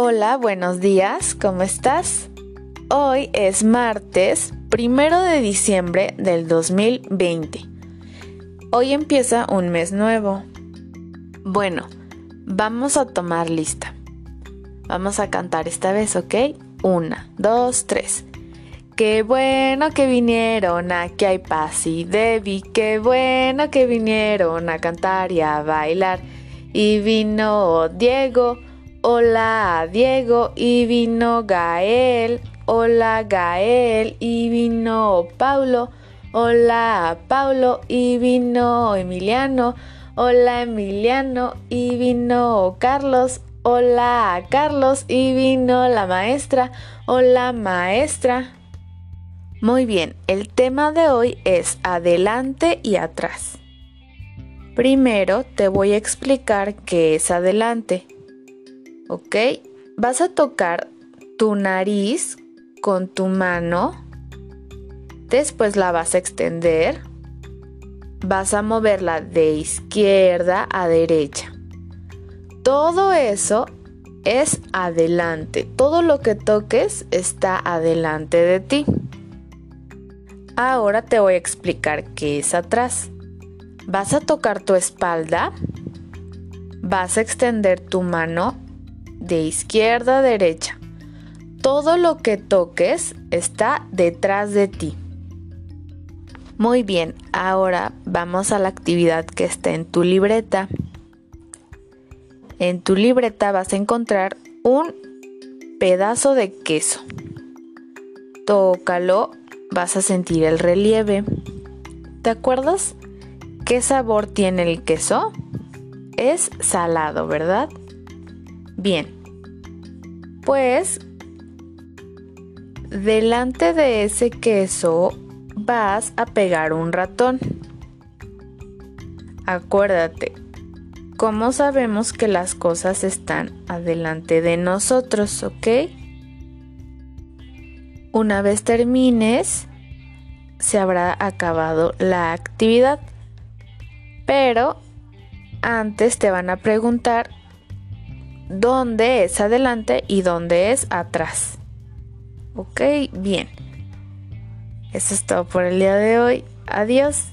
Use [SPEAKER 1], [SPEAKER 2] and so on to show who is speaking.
[SPEAKER 1] Hola, buenos días, ¿cómo estás? Hoy es martes, primero de diciembre del 2020. Hoy empieza un mes nuevo. Bueno, vamos a tomar lista. Vamos a cantar esta vez, ¿ok? Una, dos, tres. Qué bueno que vinieron, aquí hay Paz y Debbie. Qué bueno que vinieron a cantar y a bailar. Y vino Diego, hola Diego. Y vino Gael, hola Gael. Y vino Paulo, hola Paulo. Y vino Emiliano, hola Emiliano. Y vino Carlos, hola Carlos. Y vino la maestra, hola maestra. Muy bien, el tema de hoy es adelante y atrás. Primero te voy a explicar qué es adelante. ¿Ok? Vas a tocar tu nariz con tu mano. Después la vas a extender. Vas a moverla de izquierda a derecha. Todo eso es adelante. Todo lo que toques está adelante de ti. Ahora te voy a explicar qué es atrás. Vas a tocar tu espalda, vas a extender tu mano de izquierda a derecha. Todo lo que toques está detrás de ti. Muy bien, ahora vamos a la actividad que está en tu libreta. En tu libreta vas a encontrar un pedazo de queso. Tócalo vas a sentir el relieve. ¿Te acuerdas qué sabor tiene el queso? Es salado, ¿verdad? Bien. Pues delante de ese queso vas a pegar un ratón. Acuérdate, ¿cómo sabemos que las cosas están adelante de nosotros, ok? Una vez termines, se habrá acabado la actividad. Pero antes te van a preguntar dónde es adelante y dónde es atrás. Ok, bien. Eso es todo por el día de hoy. Adiós.